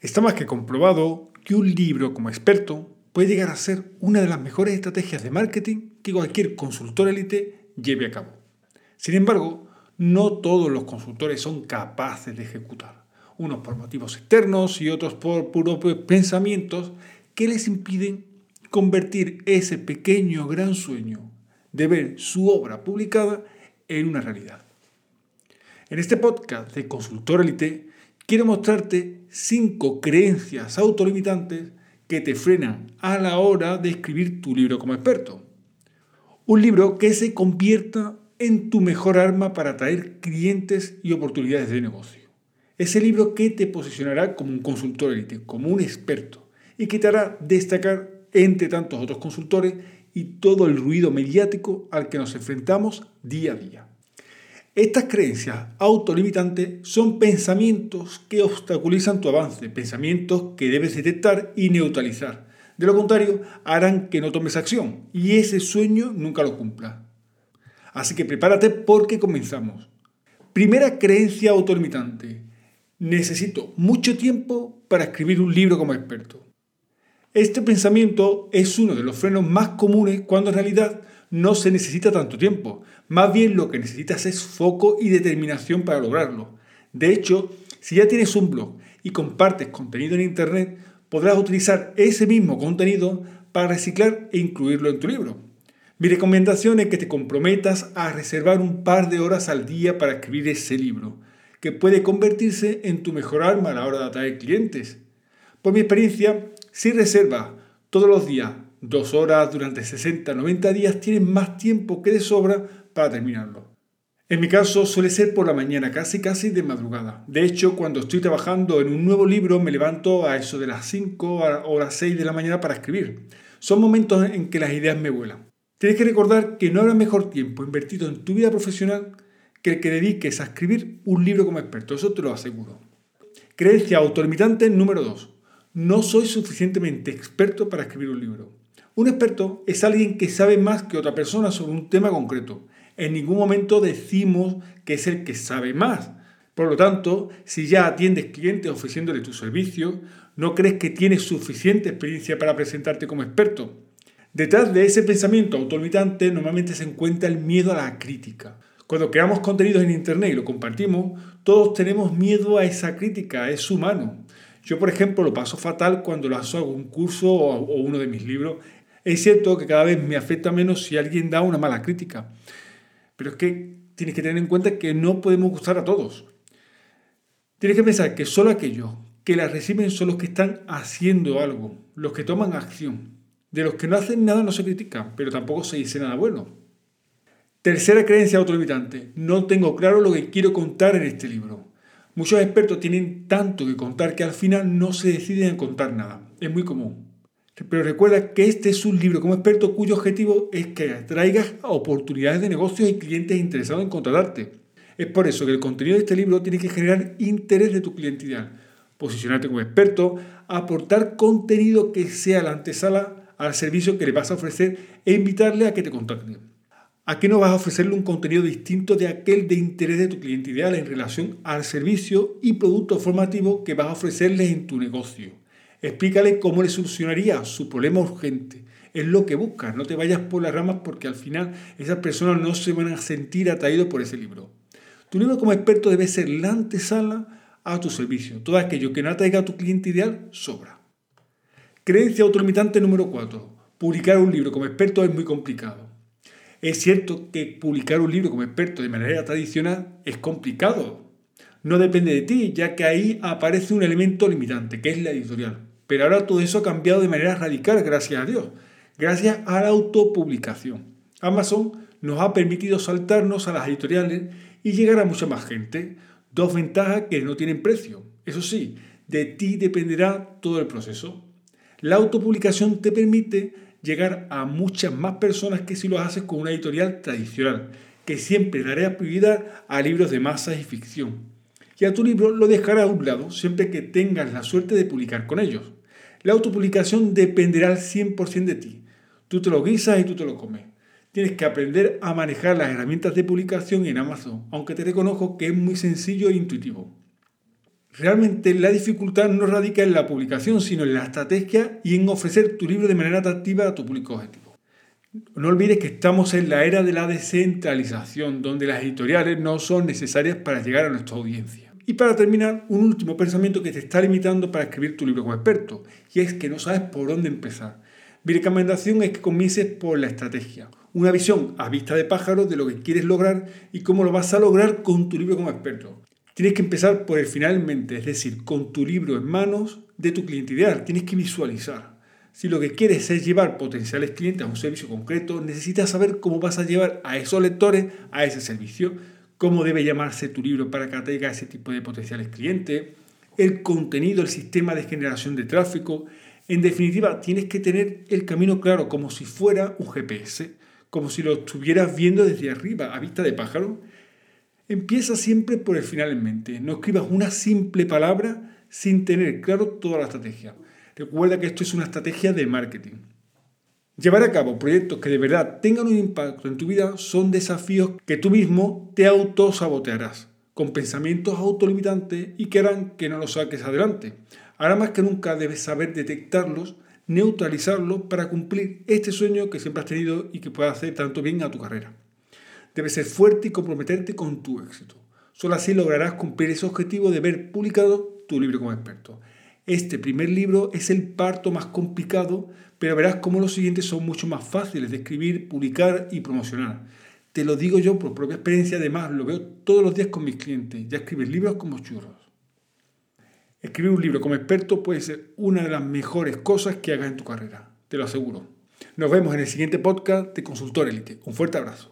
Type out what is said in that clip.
Está más que comprobado que un libro como experto puede llegar a ser una de las mejores estrategias de marketing que cualquier consultor élite lleve a cabo. Sin embargo, no todos los consultores son capaces de ejecutar, unos por motivos externos y otros por puros pensamientos que les impiden convertir ese pequeño gran sueño de ver su obra publicada en una realidad. En este podcast de Consultor Elite quiero mostrarte cinco creencias autolimitantes que te frenan a la hora de escribir tu libro como experto. Un libro que se convierta en tu mejor arma para atraer clientes y oportunidades de negocio. Ese libro que te posicionará como un consultor élite, como un experto, y que te hará destacar entre tantos otros consultores y todo el ruido mediático al que nos enfrentamos día a día. Estas creencias autolimitantes son pensamientos que obstaculizan tu avance, pensamientos que debes detectar y neutralizar. De lo contrario, harán que no tomes acción y ese sueño nunca lo cumplas. Así que prepárate porque comenzamos. Primera creencia autolimitante. Necesito mucho tiempo para escribir un libro como experto. Este pensamiento es uno de los frenos más comunes cuando en realidad no se necesita tanto tiempo. Más bien lo que necesitas es foco y determinación para lograrlo. De hecho, si ya tienes un blog y compartes contenido en Internet, podrás utilizar ese mismo contenido para reciclar e incluirlo en tu libro. Mi recomendación es que te comprometas a reservar un par de horas al día para escribir ese libro, que puede convertirse en tu mejor arma a la hora de atraer clientes. Por mi experiencia, si reservas todos los días dos horas durante 60, 90 días, tienes más tiempo que de sobra para terminarlo. En mi caso suele ser por la mañana, casi casi de madrugada. De hecho, cuando estoy trabajando en un nuevo libro me levanto a eso de las 5 o las 6 de la mañana para escribir. Son momentos en que las ideas me vuelan. Tienes que recordar que no habrá mejor tiempo invertido en tu vida profesional que el que dediques a escribir un libro como experto, eso te lo aseguro. Creencia autolimitante número 2. No soy suficientemente experto para escribir un libro. Un experto es alguien que sabe más que otra persona sobre un tema concreto. En ningún momento decimos que es el que sabe más. Por lo tanto, si ya atiendes clientes ofreciéndole tu servicio, no crees que tienes suficiente experiencia para presentarte como experto. Detrás de ese pensamiento autolimitante normalmente se encuentra el miedo a la crítica. Cuando creamos contenidos en Internet y lo compartimos, todos tenemos miedo a esa crítica, es humano. Yo, por ejemplo, lo paso fatal cuando hago un curso o uno de mis libros es cierto que cada vez me afecta menos si alguien da una mala crítica, pero es que tienes que tener en cuenta que no podemos gustar a todos. Tienes que pensar que solo aquellos que la reciben son los que están haciendo algo, los que toman acción. De los que no hacen nada no se critican, pero tampoco se dice nada bueno. Tercera creencia autolimitante. No tengo claro lo que quiero contar en este libro. Muchos expertos tienen tanto que contar que al final no se deciden a contar nada. Es muy común. Pero recuerda que este es un libro como experto cuyo objetivo es que atraigas oportunidades de negocios y clientes interesados en contratarte. Es por eso que el contenido de este libro tiene que generar interés de tu cliente ideal, posicionarte como experto, aportar contenido que sea la antesala al servicio que le vas a ofrecer e invitarle a que te contacte. ¿A qué no vas a ofrecerle un contenido distinto de aquel de interés de tu cliente ideal en relación al servicio y producto formativo que vas a ofrecerle en tu negocio? Explícale cómo le solucionaría su problema urgente. Es lo que buscas, no te vayas por las ramas porque al final esas personas no se van a sentir atraídos por ese libro. Tu libro como experto debe ser la antesala a tu servicio. Todo aquello que no atraiga a tu cliente ideal sobra. Creencia autolimitante número 4. Publicar un libro como experto es muy complicado. Es cierto que publicar un libro como experto de manera tradicional es complicado. No depende de ti, ya que ahí aparece un elemento limitante, que es la editorial. Pero ahora todo eso ha cambiado de manera radical, gracias a Dios, gracias a la autopublicación. Amazon nos ha permitido saltarnos a las editoriales y llegar a mucha más gente. Dos ventajas que no tienen precio. Eso sí, de ti dependerá todo el proceso. La autopublicación te permite llegar a muchas más personas que si lo haces con una editorial tradicional, que siempre dará prioridad a libros de masas y ficción. Y a tu libro lo dejará a un lado siempre que tengas la suerte de publicar con ellos. La autopublicación dependerá al 100% de ti. Tú te lo guisas y tú te lo comes. Tienes que aprender a manejar las herramientas de publicación en Amazon, aunque te reconozco que es muy sencillo e intuitivo. Realmente la dificultad no radica en la publicación, sino en la estrategia y en ofrecer tu libro de manera atractiva a tu público objetivo. No olvides que estamos en la era de la descentralización, donde las editoriales no son necesarias para llegar a nuestra audiencia. Y para terminar, un último pensamiento que te está limitando para escribir tu libro como experto, y es que no sabes por dónde empezar. Mi recomendación es que comiences por la estrategia, una visión a vista de pájaro de lo que quieres lograr y cómo lo vas a lograr con tu libro como experto. Tienes que empezar por el finalmente, es decir, con tu libro en manos de tu cliente ideal. Tienes que visualizar. Si lo que quieres es llevar potenciales clientes a un servicio concreto, necesitas saber cómo vas a llevar a esos lectores a ese servicio, cómo debe llamarse tu libro para que atraiga a ese tipo de potenciales clientes, el contenido, el sistema de generación de tráfico. En definitiva, tienes que tener el camino claro como si fuera un GPS, como si lo estuvieras viendo desde arriba, a vista de pájaro, Empieza siempre por el final en mente. No escribas una simple palabra sin tener claro toda la estrategia. Recuerda que esto es una estrategia de marketing. Llevar a cabo proyectos que de verdad tengan un impacto en tu vida son desafíos que tú mismo te autosabotearás, con pensamientos autolimitantes y que harán que no los saques adelante. Ahora más que nunca debes saber detectarlos, neutralizarlos para cumplir este sueño que siempre has tenido y que pueda hacer tanto bien a tu carrera. Debes ser fuerte y comprometerte con tu éxito. Solo así lograrás cumplir ese objetivo de ver publicado tu libro como experto. Este primer libro es el parto más complicado, pero verás cómo los siguientes son mucho más fáciles de escribir, publicar y promocionar. Te lo digo yo por propia experiencia, además lo veo todos los días con mis clientes. Ya escribes libros como churros. Escribir un libro como experto puede ser una de las mejores cosas que hagas en tu carrera, te lo aseguro. Nos vemos en el siguiente podcast de Consultor Elite. Un fuerte abrazo.